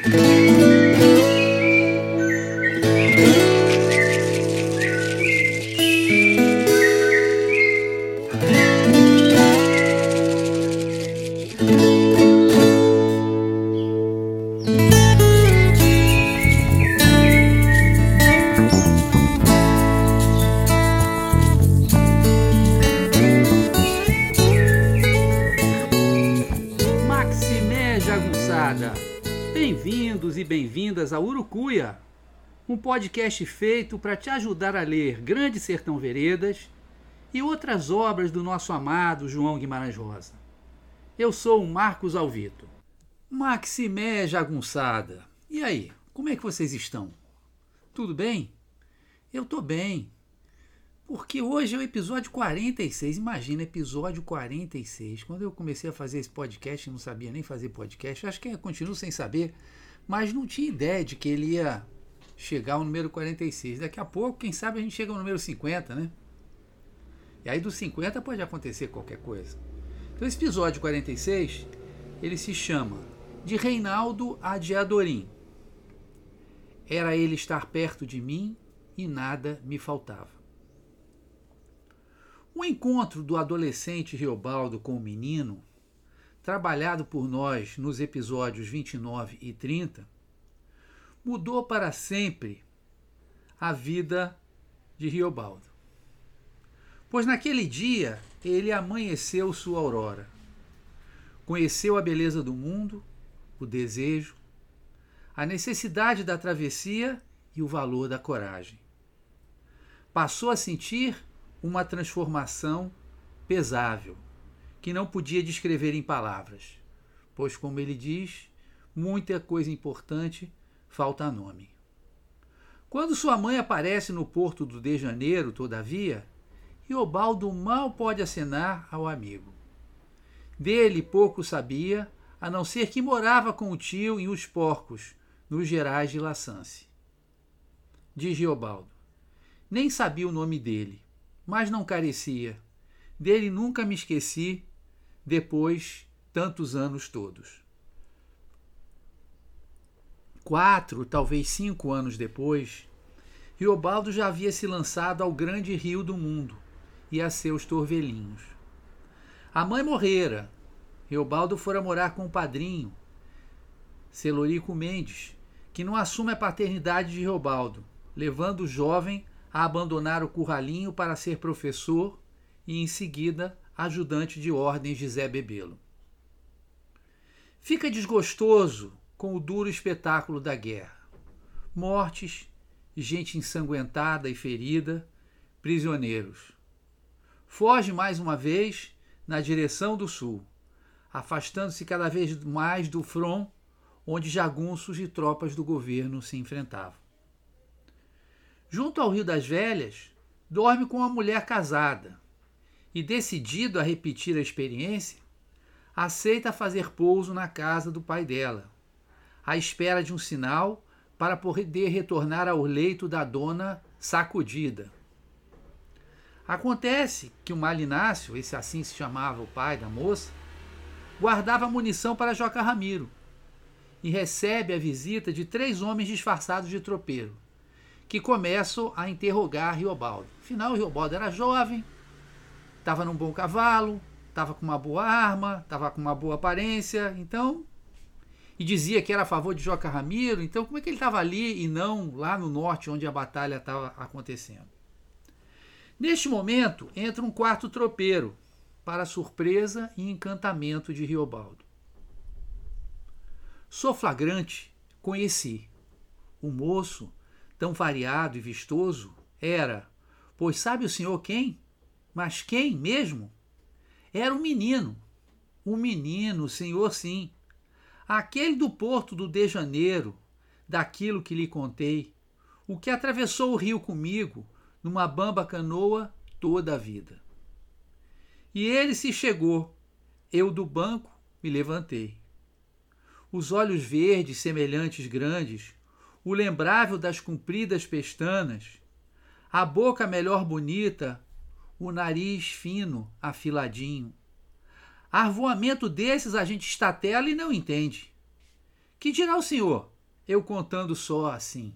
Bem-vindos podcast feito para te ajudar a ler Grande Sertão Veredas e outras obras do nosso amado João Guimarães Rosa. Eu sou o Marcos Alvito. Maximé Jagunçada, e aí, como é que vocês estão? Tudo bem? Eu tô bem. Porque hoje é o episódio 46. Imagina, episódio 46. Quando eu comecei a fazer esse podcast, não sabia nem fazer podcast. Acho que eu continuo sem saber, mas não tinha ideia de que ele ia chegar ao número 46. Daqui a pouco, quem sabe, a gente chega ao número 50, né? E aí dos 50 pode acontecer qualquer coisa. Então esse episódio 46, ele se chama De Reinaldo a Diadorim. Era ele estar perto de mim e nada me faltava. O encontro do adolescente Riobaldo com o menino, trabalhado por nós nos episódios 29 e 30, mudou para sempre a vida de Riobaldo. Pois naquele dia ele amanheceu sua aurora. Conheceu a beleza do mundo, o desejo, a necessidade da travessia e o valor da coragem. Passou a sentir uma transformação pesável, que não podia descrever em palavras, pois, como ele diz, muita coisa importante falta nome. Quando sua mãe aparece no porto do de Janeiro, todavia, Riobaldo mal pode acenar ao amigo. Dele pouco sabia, a não ser que morava com o tio em Os Porcos, nos Gerais de Laçance. Diz Riobaldo. Nem sabia o nome dele, mas não carecia. Dele nunca me esqueci, depois tantos anos todos. Quatro, talvez cinco anos depois, Riobaldo já havia se lançado ao grande rio do mundo e a seus torvelinhos. A mãe morrera. Riobaldo fora morar com o padrinho, Celorico Mendes, que não assume a paternidade de Riobaldo, levando o jovem a abandonar o curralinho para ser professor e, em seguida, ajudante de ordens de Zé Bebelo. Fica desgostoso com o duro espetáculo da guerra. Mortes, gente ensanguentada e ferida, prisioneiros. Foge mais uma vez na direção do sul, afastando-se cada vez mais do front onde jagunços e tropas do governo se enfrentavam junto ao Rio das Velhas, dorme com uma mulher casada e, decidido a repetir a experiência, aceita fazer pouso na casa do pai dela, à espera de um sinal para poder retornar ao leito da dona sacudida. Acontece que o Malinácio, esse assim se chamava o pai da moça, guardava munição para Joca Ramiro e recebe a visita de três homens disfarçados de tropeiro que começam a interrogar Riobaldo. Afinal, Riobaldo era jovem, estava num bom cavalo, estava com uma boa arma, estava com uma boa aparência, então. E dizia que era a favor de Joca Ramiro, então como é que ele estava ali e não lá no norte, onde a batalha estava acontecendo? Neste momento, entra um quarto tropeiro, para surpresa e encantamento de Riobaldo. Sou flagrante, conheci. O moço tão variado e vistoso era, pois sabe o senhor quem? Mas quem mesmo? Era um menino. Um menino, senhor sim. Aquele do porto do de Janeiro, daquilo que lhe contei, o que atravessou o rio comigo, numa bamba canoa, toda a vida. E ele se chegou. Eu do banco me levantei. Os olhos verdes, semelhantes grandes, o lembrável das compridas pestanas, a boca melhor bonita, o nariz fino, afiladinho. Arvoamento desses a gente estatela e não entende. Que dirá o senhor, eu contando só assim?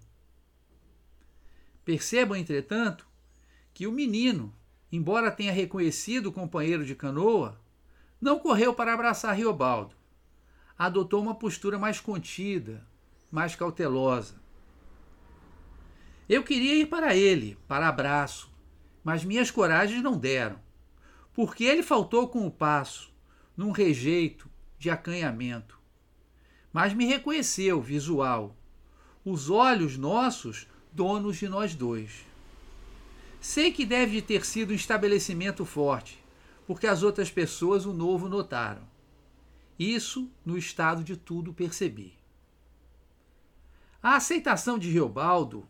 Percebam, entretanto, que o menino, embora tenha reconhecido o companheiro de canoa, não correu para abraçar Riobaldo. Adotou uma postura mais contida, mais cautelosa. Eu queria ir para ele, para abraço, mas minhas coragens não deram, porque ele faltou com o passo, num rejeito de acanhamento. Mas me reconheceu, visual. Os olhos nossos, donos de nós dois. Sei que deve ter sido um estabelecimento forte, porque as outras pessoas o novo notaram. Isso, no estado de tudo, percebi. A aceitação de Riobaldo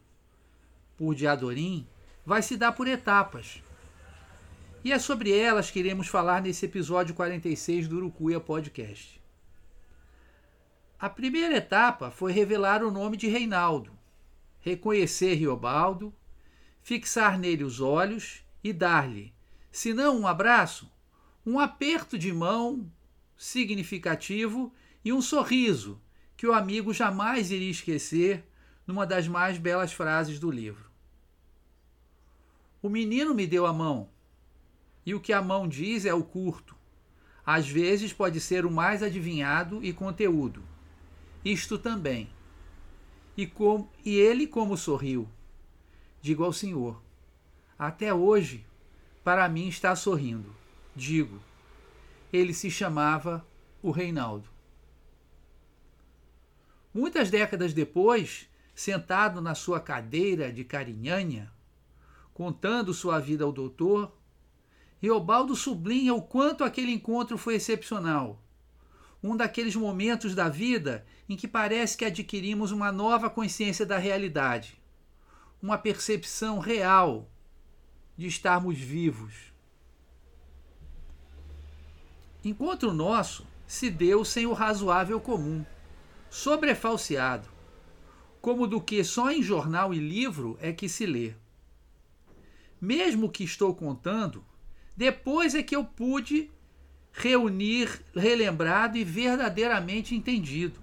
por Diadorim vai se dar por etapas. E é sobre elas que iremos falar nesse episódio 46 do Urucuia Podcast. A primeira etapa foi revelar o nome de Reinaldo, reconhecer Riobaldo, fixar nele os olhos e dar-lhe, se não um abraço, um aperto de mão significativo e um sorriso que o amigo jamais iria esquecer numa das mais belas frases do livro. O menino me deu a mão, e o que a mão diz é o curto. Às vezes pode ser o mais adivinhado e conteúdo. Isto também. E, com, e ele como sorriu. Digo ao Senhor: Até hoje, para mim está sorrindo. Digo: Ele se chamava o Reinaldo. Muitas décadas depois, sentado na sua cadeira de carinhanha, contando sua vida ao doutor, Riobaldo sublinha o quanto aquele encontro foi excepcional. Um daqueles momentos da vida em que parece que adquirimos uma nova consciência da realidade, uma percepção real de estarmos vivos. Encontro nosso se deu sem o razoável comum, sobrefalseado, como do que só em jornal e livro é que se lê mesmo que estou contando, depois é que eu pude reunir relembrado e verdadeiramente entendido.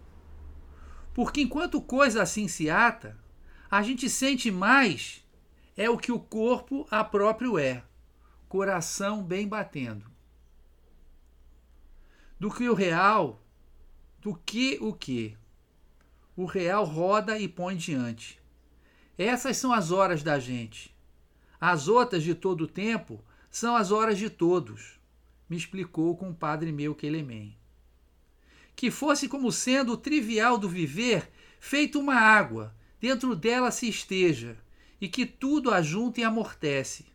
Porque enquanto coisa assim se ata, a gente sente mais é o que o corpo a próprio é, coração bem batendo. Do que o real, do que o que. O real roda e põe diante. Essas são as horas da gente. As outras de todo o tempo são as horas de todos, me explicou o padre meu Quelemem. Que fosse como sendo o trivial do viver feito uma água, dentro dela se esteja, e que tudo ajunta e amortece.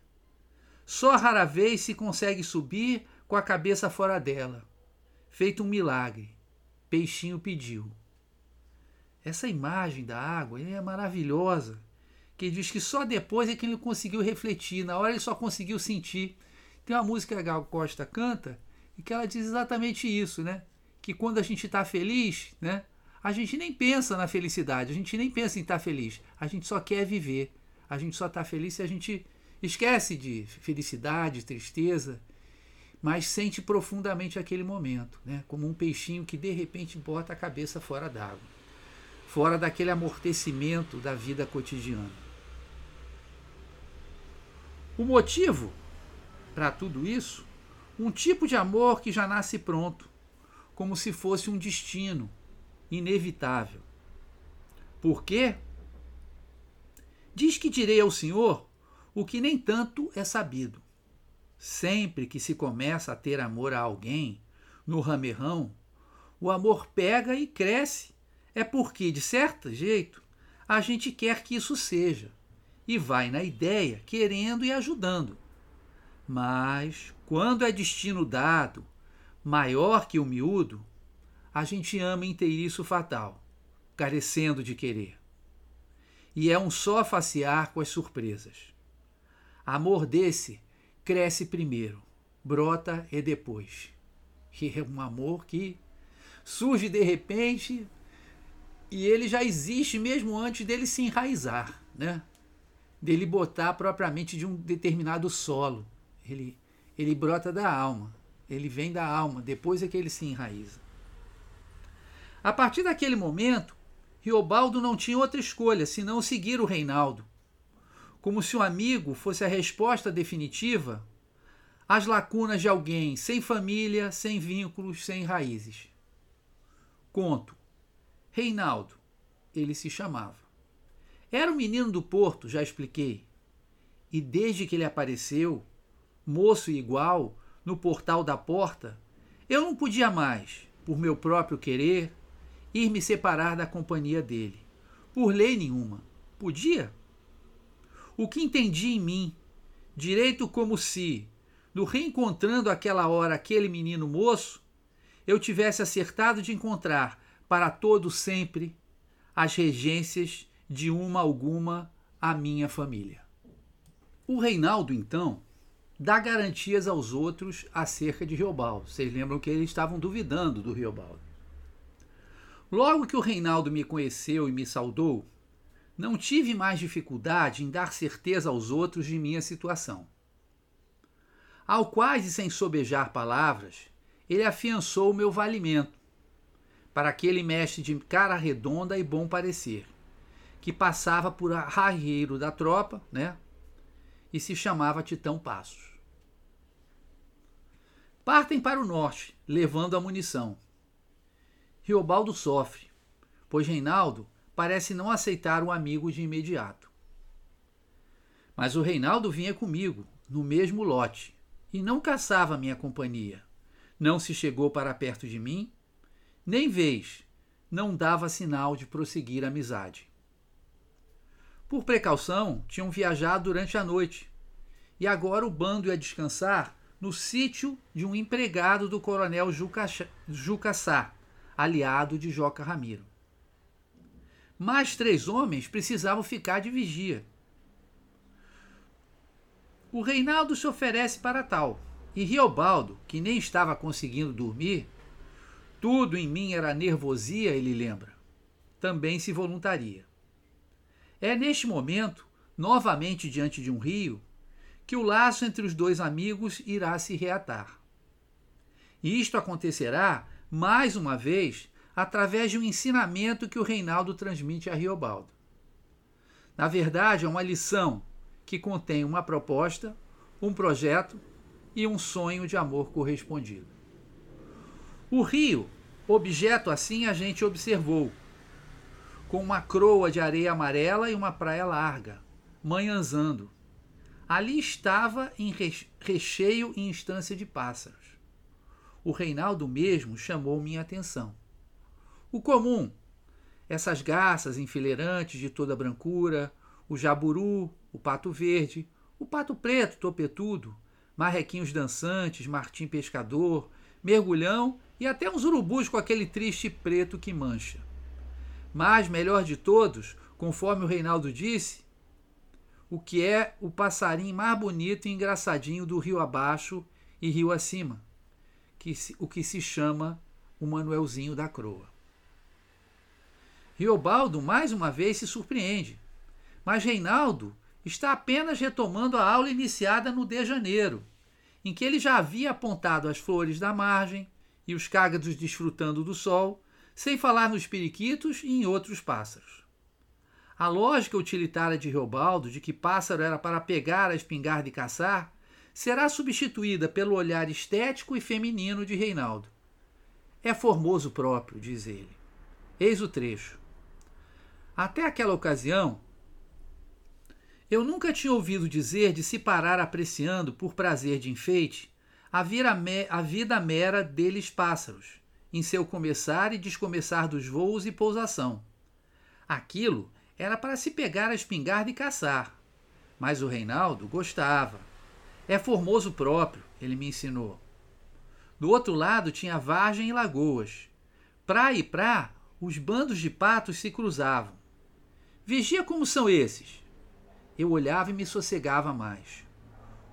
Só rara vez se consegue subir com a cabeça fora dela. Feito um milagre. Peixinho pediu. Essa imagem da água é maravilhosa que diz que só depois é que ele conseguiu refletir, na hora ele só conseguiu sentir. Tem uma música que a Gal Costa canta e que ela diz exatamente isso, né? Que quando a gente está feliz, né? A gente nem pensa na felicidade, a gente nem pensa em estar tá feliz, a gente só quer viver. A gente só está feliz se a gente esquece de felicidade, tristeza, mas sente profundamente aquele momento, né? Como um peixinho que de repente bota a cabeça fora d'água, fora daquele amortecimento da vida cotidiana. O motivo para tudo isso? Um tipo de amor que já nasce pronto, como se fosse um destino inevitável. Por quê? Diz que direi ao Senhor o que nem tanto é sabido. Sempre que se começa a ter amor a alguém, no ramerrão, o amor pega e cresce. É porque, de certo jeito, a gente quer que isso seja e vai na ideia querendo e ajudando. Mas, quando é destino dado, maior que o miúdo, a gente ama inteiriço fatal, carecendo de querer. E é um só facear com as surpresas. Amor desse cresce primeiro, brota e depois. E é um amor que surge de repente e ele já existe mesmo antes dele se enraizar, né? Dele botar propriamente de um determinado solo. Ele, ele brota da alma, ele vem da alma, depois é que ele se enraiza. A partir daquele momento, Riobaldo não tinha outra escolha senão seguir o Reinaldo. Como se um amigo fosse a resposta definitiva às lacunas de alguém sem família, sem vínculos, sem raízes. Conto. Reinaldo, ele se chamava. Era o menino do Porto, já expliquei. E desde que ele apareceu, moço igual, no portal da porta, eu não podia mais, por meu próprio querer, ir me separar da companhia dele. Por lei nenhuma. Podia? O que entendi em mim, direito como se, no reencontrando aquela hora aquele menino moço, eu tivesse acertado de encontrar para todo sempre as regências de uma alguma a minha família. O Reinaldo, então, dá garantias aos outros acerca de Riobaldo. Vocês lembram que eles estavam duvidando do Riobaldo. Logo que o Reinaldo me conheceu e me saudou, não tive mais dificuldade em dar certeza aos outros de minha situação. Ao quase sem sobejar palavras, ele afiançou o meu valimento para aquele mestre de cara redonda e bom parecer, que passava por arrieiro da tropa, né? E se chamava Titão Passos. Partem para o norte, levando a munição. Riobaldo sofre, pois Reinaldo parece não aceitar o amigo de imediato. Mas o Reinaldo vinha comigo, no mesmo lote, e não caçava minha companhia. Não se chegou para perto de mim, nem vez não dava sinal de prosseguir a amizade. Por precaução, tinham viajado durante a noite, e agora o bando ia descansar no sítio de um empregado do coronel Jucaçá, aliado de Joca Ramiro. Mais três homens precisavam ficar de vigia. O Reinaldo se oferece para tal, e Riobaldo, que nem estava conseguindo dormir, tudo em mim era nervosia, ele lembra, também se voluntaria. É neste momento, novamente diante de um rio, que o laço entre os dois amigos irá se reatar. E isto acontecerá mais uma vez, através de um ensinamento que o Reinaldo transmite a Riobaldo. Na verdade, é uma lição que contém uma proposta, um projeto e um sonho de amor correspondido. O rio, objeto assim a gente observou, com uma croa de areia amarela e uma praia larga, manhãzando. Ali estava em recheio e instância de pássaros o Reinaldo mesmo chamou minha atenção. O comum, essas garças enfileirantes de toda brancura, o jaburu, o pato verde, o pato preto topetudo, marrequinhos dançantes, martim pescador, mergulhão e até uns urubus com aquele triste preto que mancha. Mas, melhor de todos, conforme o Reinaldo disse, o que é o passarinho mais bonito e engraçadinho do rio abaixo e rio acima que se, o que se chama o Manuelzinho da Croa. Riobaldo mais uma vez se surpreende, mas Reinaldo está apenas retomando a aula iniciada no de janeiro, em que ele já havia apontado as flores da margem e os cágados desfrutando do sol, sem falar nos periquitos e em outros pássaros. A lógica utilitária de Riobaldo de que pássaro era para pegar a espingarda e caçar será substituída pelo olhar estético e feminino de Reinaldo. É formoso próprio, diz ele. Eis o trecho. Até aquela ocasião, eu nunca tinha ouvido dizer de se parar apreciando, por prazer de enfeite, a, a vida mera deles pássaros, em seu começar e descomeçar dos voos e pousação. Aquilo era para se pegar a espingarda e caçar. Mas o Reinaldo gostava. É formoso próprio, ele me ensinou. Do outro lado tinha vargem e lagoas. Pra e pra, os bandos de patos se cruzavam. Vigia como são esses. Eu olhava e me sossegava mais.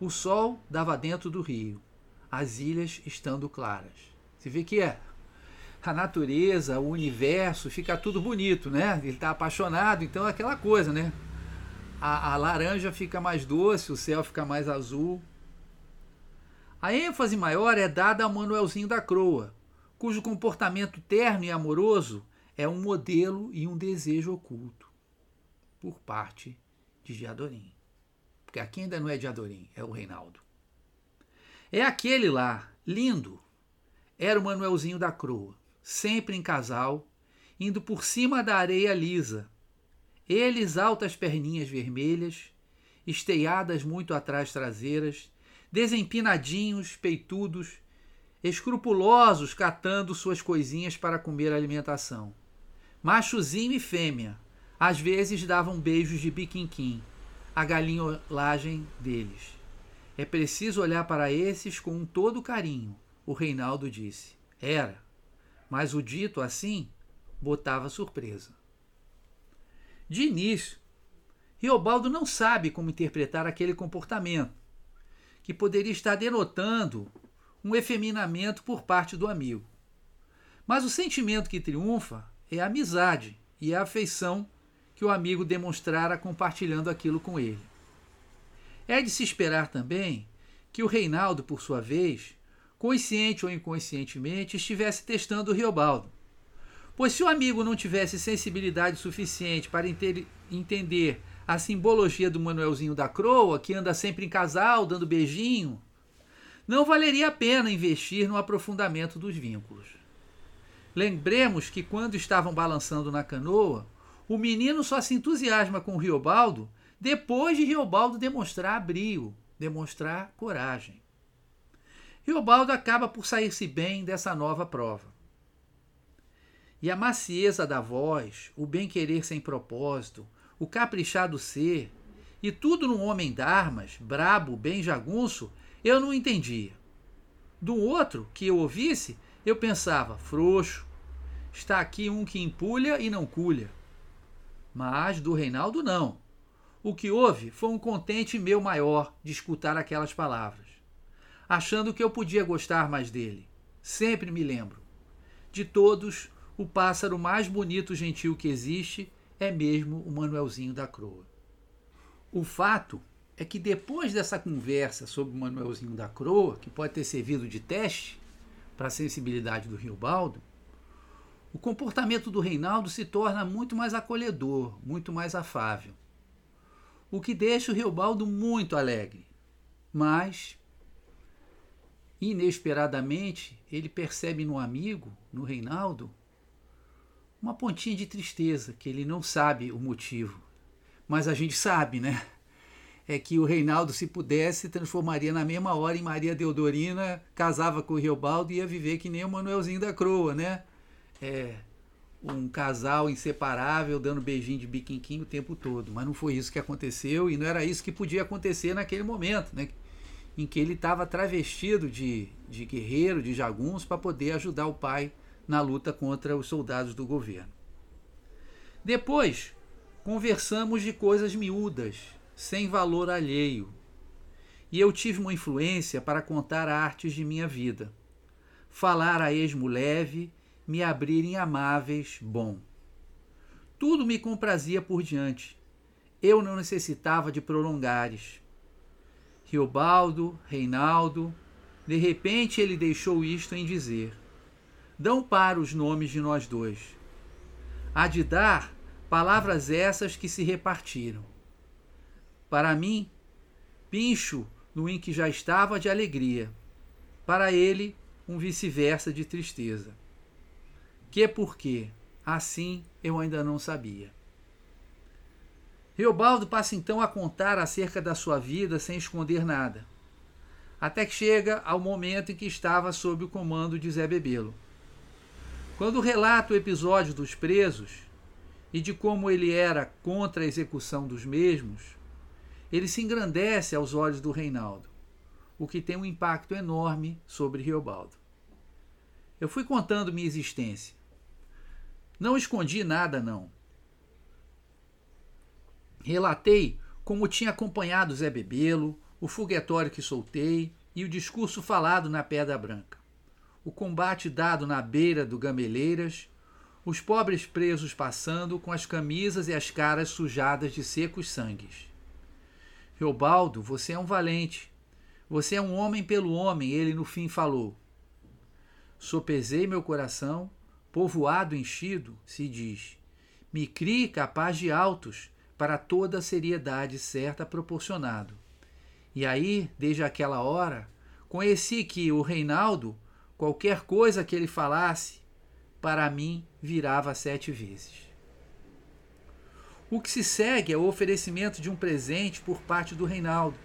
O sol dava dentro do rio, as ilhas estando claras. Você vê que é a natureza, o universo, fica tudo bonito, né? Ele está apaixonado, então é aquela coisa, né? a, a laranja fica mais doce, o céu fica mais azul. A ênfase maior é dada ao Manuelzinho da Croa, cujo comportamento terno e amoroso é um modelo e um desejo oculto por parte de Diadorim. Porque aqui ainda não é Diadorim, é o Reinaldo. É aquele lá, lindo, era o Manuelzinho da Croa, sempre em casal, indo por cima da areia lisa. Eles altas perninhas vermelhas, esteiadas muito atrás traseiras, desempinadinhos, peitudos, escrupulosos catando suas coisinhas para comer alimentação. Machozinho e fêmea, às vezes davam beijos de biquinquim, a galinholagem deles. É preciso olhar para esses com todo carinho, o Reinaldo disse. Era, mas o dito assim botava surpresa. De início, Riobaldo não sabe como interpretar aquele comportamento, que poderia estar denotando um efeminamento por parte do amigo. Mas o sentimento que triunfa é a amizade e a afeição que o amigo demonstrara compartilhando aquilo com ele. É de se esperar também que o Reinaldo, por sua vez, consciente ou inconscientemente, estivesse testando o Riobaldo. Pois se o amigo não tivesse sensibilidade suficiente para entender a simbologia do Manuelzinho da Croa, que anda sempre em casal, dando beijinho, não valeria a pena investir no aprofundamento dos vínculos. Lembremos que quando estavam balançando na canoa, o menino só se entusiasma com o Riobaldo depois de Riobaldo demonstrar brio, demonstrar coragem. Riobaldo acaba por sair-se bem dessa nova prova. E a macieza da voz, o bem-querer sem propósito, o caprichado ser, e tudo num homem d'armas, brabo, bem jagunço, eu não entendia. Do outro, que eu ouvisse, eu pensava, frouxo, está aqui um que empulha e não culha. Mas do Reinaldo não. O que houve foi um contente meu maior de escutar aquelas palavras, achando que eu podia gostar mais dele. Sempre me lembro. De todos, o pássaro mais bonito gentil que existe é mesmo o Manuelzinho da Croa. O fato é que depois dessa conversa sobre o Manuelzinho da Croa, que pode ter servido de teste para a sensibilidade do Riobaldo, o comportamento do Reinaldo se torna muito mais acolhedor, muito mais afável. O que deixa o Riobaldo muito alegre. Mas, inesperadamente, ele percebe no amigo, no Reinaldo, uma pontinha de tristeza, que ele não sabe o motivo. Mas a gente sabe, né? é que o Reinaldo, se pudesse, transformaria na mesma hora em Maria Deodorina, casava com o Riobaldo e ia viver que nem o Manuelzinho da Croa, né? É, um casal inseparável dando beijinho de biquinquinho o tempo todo. Mas não foi isso que aconteceu e não era isso que podia acontecer naquele momento, né? Em que ele estava travestido de, de guerreiro, de jagunço, para poder ajudar o pai na luta contra os soldados do governo. Depois, conversamos de coisas miúdas, sem valor alheio. E eu tive uma influência para contar artes de minha vida, falar a esmo leve, me abrir em amáveis bom. Tudo me comprazia por diante. Eu não necessitava de prolongares. Riobaldo, Reinaldo, de repente ele deixou isto em dizer: Dão para os nomes de nós dois. Há de dar palavras essas que se repartiram para mim, pincho no em que já estava de alegria. Para ele, um vice-versa de tristeza. Que por quê? Assim eu ainda não sabia. Riobaldo passa então a contar acerca da sua vida sem esconder nada, até que chega ao momento em que estava sob o comando de Zé Bebelo. Quando relata o episódio dos presos e de como ele era contra a execução dos mesmos, ele se engrandece aos olhos do Reinaldo, o que tem um impacto enorme sobre Riobaldo. Eu fui contando minha existência. Não escondi nada, não. Relatei como tinha acompanhado Zé Bebelo, o foguetório que soltei e o discurso falado na Pedra Branca. O combate dado na beira do Gameleiras, os pobres presos passando com as camisas e as caras sujadas de secos sangues. Reobaldo, você é um valente. Você é um homem pelo homem, ele no fim falou. Sopesei meu coração, povoado enchido, se diz. Me crie capaz de altos, para toda a seriedade certa proporcionado. E aí, desde aquela hora, conheci que o Reinaldo, qualquer coisa que ele falasse, para mim virava sete vezes. O que se segue é o oferecimento de um presente por parte do Reinaldo,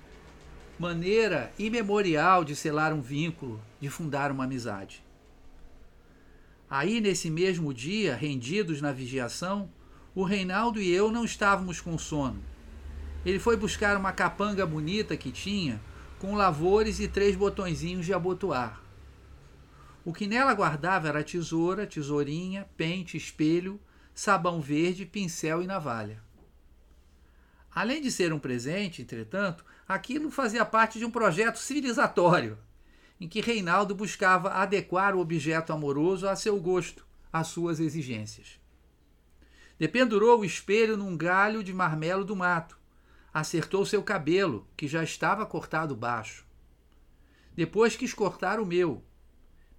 maneira imemorial de selar um vínculo, de fundar uma amizade. Aí, nesse mesmo dia, rendidos na vigiação, o Reinaldo e eu não estávamos com sono. Ele foi buscar uma capanga bonita que tinha, com lavores e três botõezinhos de abotoar. O que nela guardava era tesoura, tesourinha, pente, espelho, sabão verde, pincel e navalha. Além de ser um presente, entretanto, aquilo fazia parte de um projeto civilizatório em que Reinaldo buscava adequar o objeto amoroso a seu gosto, às suas exigências. Dependurou o espelho num galho de marmelo do mato. Acertou seu cabelo, que já estava cortado baixo. Depois quis cortar o meu.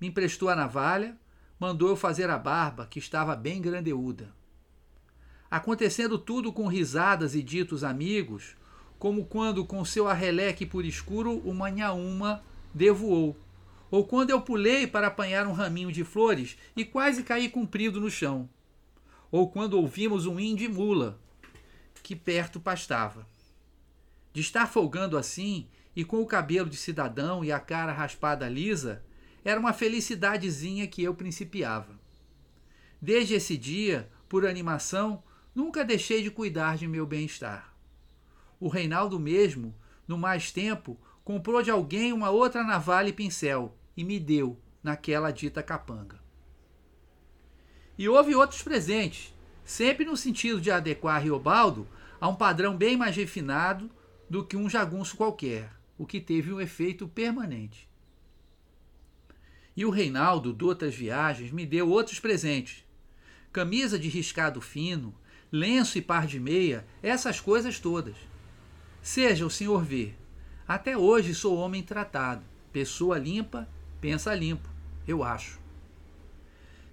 Me emprestou a navalha, mandou eu fazer a barba, que estava bem grandeúda. Acontecendo tudo com risadas e ditos amigos, como quando com seu arreleque por escuro uma nhaúma devoou. Ou quando eu pulei para apanhar um raminho de flores e quase caí comprido no chão. Ou quando ouvimos um índio mula, que perto pastava. De estar folgando assim, e com o cabelo de cidadão e a cara raspada lisa, era uma felicidadezinha que eu principiava. Desde esse dia, por animação, nunca deixei de cuidar de meu bem-estar. O Reinaldo mesmo, no mais tempo, comprou de alguém uma outra navalha e pincel e me deu naquela dita capanga. E houve outros presentes, sempre no sentido de adequar Riobaldo a um padrão bem mais refinado do que um jagunço qualquer, o que teve um efeito permanente. E o Reinaldo, de outras viagens, me deu outros presentes. Camisa de riscado fino, lenço e par de meia, essas coisas todas. Seja o senhor ver, até hoje sou homem tratado. Pessoa limpa, pensa limpo, eu acho.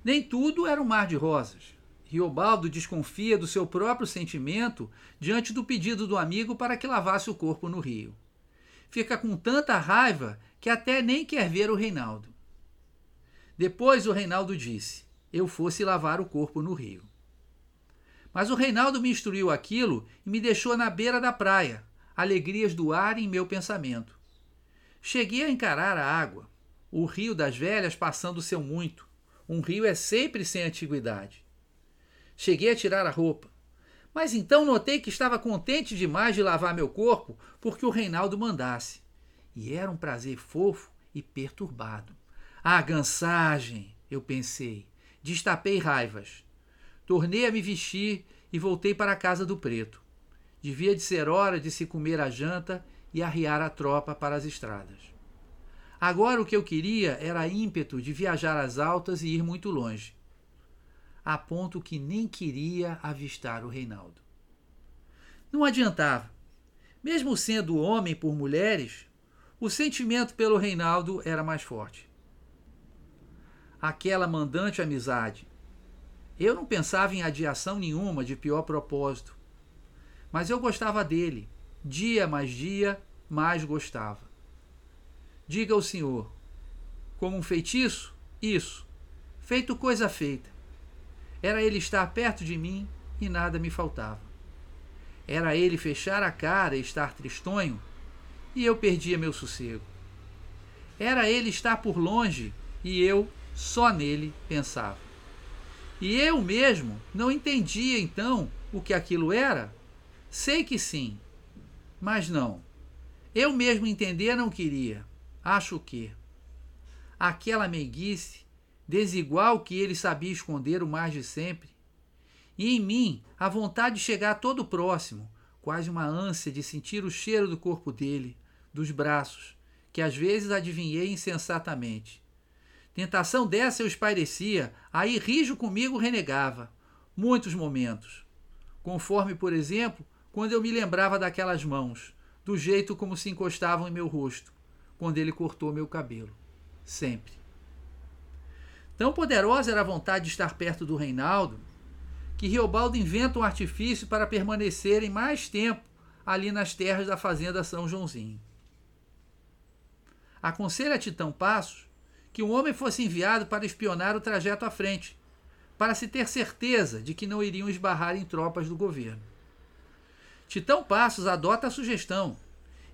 Nem tudo era um mar de rosas. Riobaldo desconfia do seu próprio sentimento diante do pedido do amigo para que lavasse o corpo no rio. Fica com tanta raiva que até nem quer ver o Reinaldo. Depois o Reinaldo disse: Eu fosse lavar o corpo no rio. Mas o Reinaldo me instruiu aquilo e me deixou na beira da praia, alegrias do ar em meu pensamento. Cheguei a encarar a água, o rio das velhas passando seu muito. Um rio é sempre sem antiguidade. Cheguei a tirar a roupa, mas então notei que estava contente demais de lavar meu corpo porque o Reinaldo mandasse. E era um prazer fofo e perturbado. Ah, gansagem, eu pensei. Destapei raivas. Tornei a me vestir e voltei para a casa do preto. Devia de ser hora de se comer a janta e arriar a tropa para as estradas. Agora o que eu queria era ímpeto de viajar às altas e ir muito longe, a ponto que nem queria avistar o Reinaldo. Não adiantava. Mesmo sendo homem por mulheres, o sentimento pelo Reinaldo era mais forte. Aquela mandante amizade. Eu não pensava em adiação nenhuma de pior propósito. Mas eu gostava dele. Dia mais dia, mais gostava. Diga ao Senhor, como um feitiço? Isso. Feito coisa feita. Era ele estar perto de mim e nada me faltava. Era ele fechar a cara e estar tristonho e eu perdia meu sossego. Era ele estar por longe e eu só nele pensava. E eu mesmo não entendia então o que aquilo era Sei que sim, mas não. Eu mesmo entender não queria. Acho que aquela meiguice, desigual que ele sabia esconder o mais de sempre, e em mim a vontade de chegar todo próximo, quase uma ânsia de sentir o cheiro do corpo dele, dos braços, que às vezes adivinhei insensatamente. Tentação dessa eu espairecia, aí rijo comigo renegava, muitos momentos. Conforme, por exemplo, quando eu me lembrava daquelas mãos, do jeito como se encostavam em meu rosto, quando ele cortou meu cabelo. Sempre. Tão poderosa era a vontade de estar perto do Reinaldo, que Riobaldo inventa um artifício para permanecerem mais tempo ali nas terras da fazenda São Joãozinho. Aconselha a Titão Passos que um homem fosse enviado para espionar o trajeto à frente, para se ter certeza de que não iriam esbarrar em tropas do governo. Titão Passos adota a sugestão,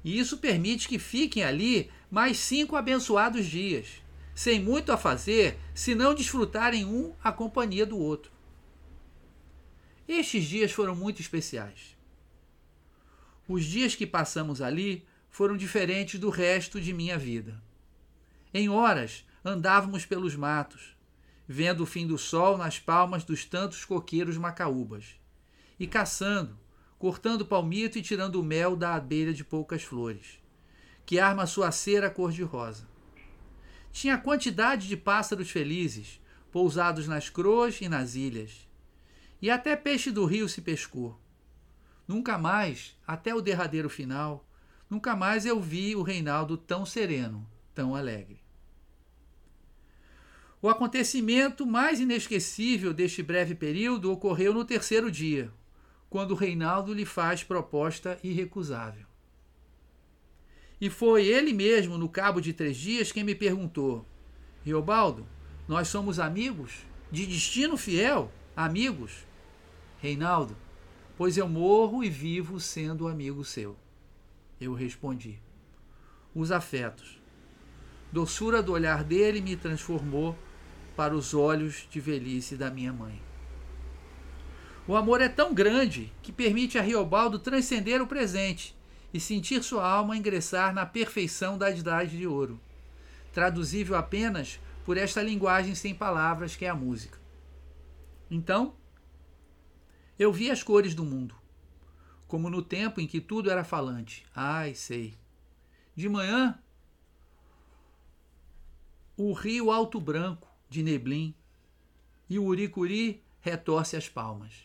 e isso permite que fiquem ali mais cinco abençoados dias, sem muito a fazer, se não desfrutarem um a companhia do outro. Estes dias foram muito especiais. Os dias que passamos ali foram diferentes do resto de minha vida. Em horas andávamos pelos matos, vendo o fim do sol nas palmas dos tantos coqueiros macaúbas, e caçando, cortando palmito e tirando o mel da abelha de poucas flores, que arma sua cera cor-de-rosa. Tinha quantidade de pássaros felizes, pousados nas croas e nas ilhas. E até peixe do rio se pescou. Nunca mais, até o derradeiro final, nunca mais eu vi o Reinaldo tão sereno, tão alegre. O acontecimento mais inesquecível deste breve período ocorreu no terceiro dia, quando Reinaldo lhe faz proposta irrecusável. E foi ele mesmo, no cabo de três dias, quem me perguntou: Riobaldo, nós somos amigos? De destino fiel? Amigos? Reinaldo, pois eu morro e vivo sendo amigo seu. Eu respondi. Os afetos. Doçura do olhar dele me transformou para os olhos de velhice da minha mãe. O amor é tão grande que permite a Riobaldo transcender o presente e sentir sua alma ingressar na perfeição da idade de ouro, traduzível apenas por esta linguagem sem palavras que é a música. Então, eu vi as cores do mundo, como no tempo em que tudo era falante. Ai, sei. De manhã, o rio Alto Branco, de Neblin, e o Uricuri retorce as palmas.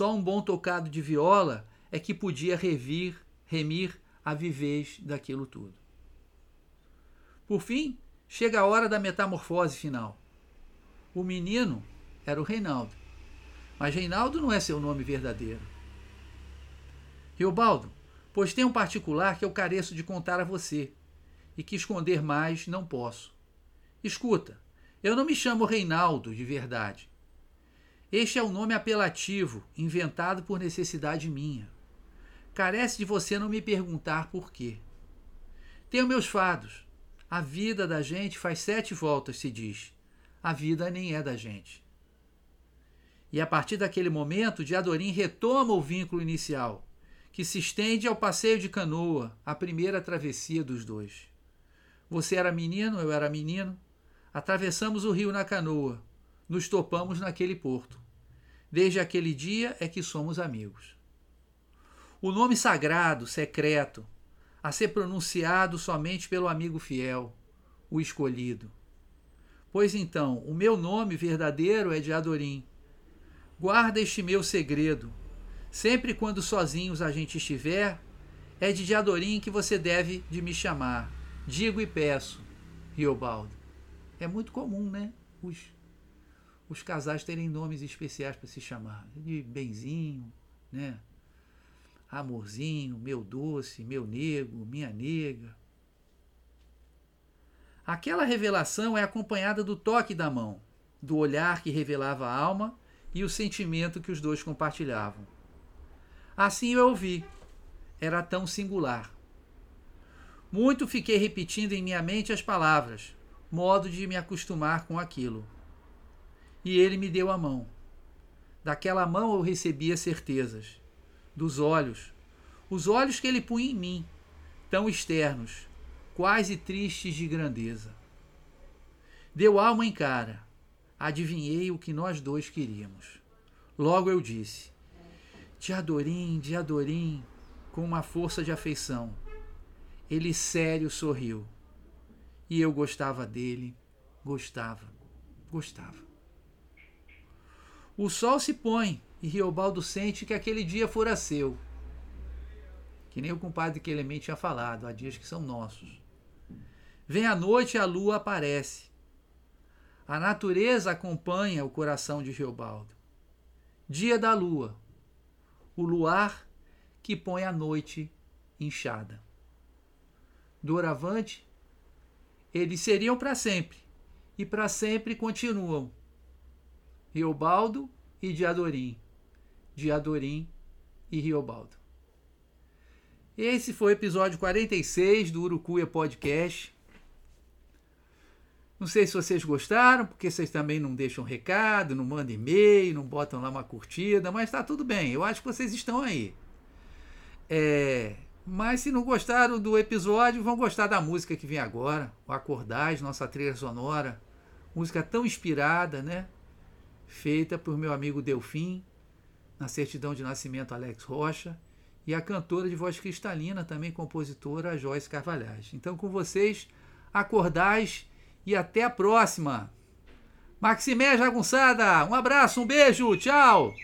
Só um bom tocado de viola é que podia revir, remir a vivez daquilo tudo. Por fim, chega a hora da metamorfose final. O menino era o Reinaldo, mas Reinaldo não é seu nome verdadeiro. Riobaldo, pois tem um particular que eu careço de contar a você e que esconder mais não posso. Escuta, eu não me chamo Reinaldo de verdade. Este é um nome apelativo, inventado por necessidade minha. Carece de você não me perguntar por quê. Tenho meus fados. A vida da gente faz sete voltas, se diz. A vida nem é da gente. E a partir daquele momento, Diadorim retoma o vínculo inicial, que se estende ao passeio de canoa, a primeira travessia dos dois. Você era menino, eu era menino, Atravessamos o rio na canoa, nos topamos naquele porto. Desde aquele dia é que somos amigos. O nome sagrado, secreto, a ser pronunciado somente pelo amigo fiel, o escolhido. Pois então, o meu nome verdadeiro é de Adorim. Guarda este meu segredo. Sempre quando sozinhos a gente estiver, é de Diadorim que você deve de me chamar. Digo e peço, Riobaldo. É muito comum, né? Os, os casais terem nomes especiais para se chamar. De benzinho, né? Amorzinho, meu doce, meu nego, minha nega. Aquela revelação é acompanhada do toque da mão, do olhar que revelava a alma e o sentimento que os dois compartilhavam. Assim eu ouvi. Era tão singular. Muito fiquei repetindo em minha mente as palavras, modo de me acostumar com aquilo. E ele me deu a mão. Daquela mão eu recebia certezas. Dos olhos, os olhos que ele punha em mim, tão externos, quase tristes de grandeza. Deu alma em cara. Adivinhei o que nós dois queríamos. Logo eu disse: Diadorim, Diadorim, com uma força de afeição. Ele sério sorriu. E eu gostava dele, gostava, gostava. O sol se põe e Riobaldo sente que aquele dia fora seu. Que nem o compadre Clemente tinha falado, há dias que são nossos. Vem a noite e a lua aparece. A natureza acompanha o coração de Geobaldo. Dia da lua, o luar que põe a noite inchada. Doravante, eles seriam para sempre, e para sempre continuam. Riobaldo e Diadorim, Diadorim e Riobaldo. Esse foi o episódio 46 do Urucuia Podcast. Não sei se vocês gostaram, porque vocês também não deixam recado, não mandam e-mail, não botam lá uma curtida, mas tá tudo bem. Eu acho que vocês estão aí. É, mas se não gostaram do episódio, vão gostar da música que vem agora, o Acordais, nossa trilha sonora. Música tão inspirada, né? Feita por meu amigo Delfim, na certidão de nascimento Alex Rocha, e a cantora de voz cristalina, também compositora Joyce Carvalhais. Então, com vocês, Acordais e até a próxima. Maximé Jagunçada, um abraço, um beijo, tchau!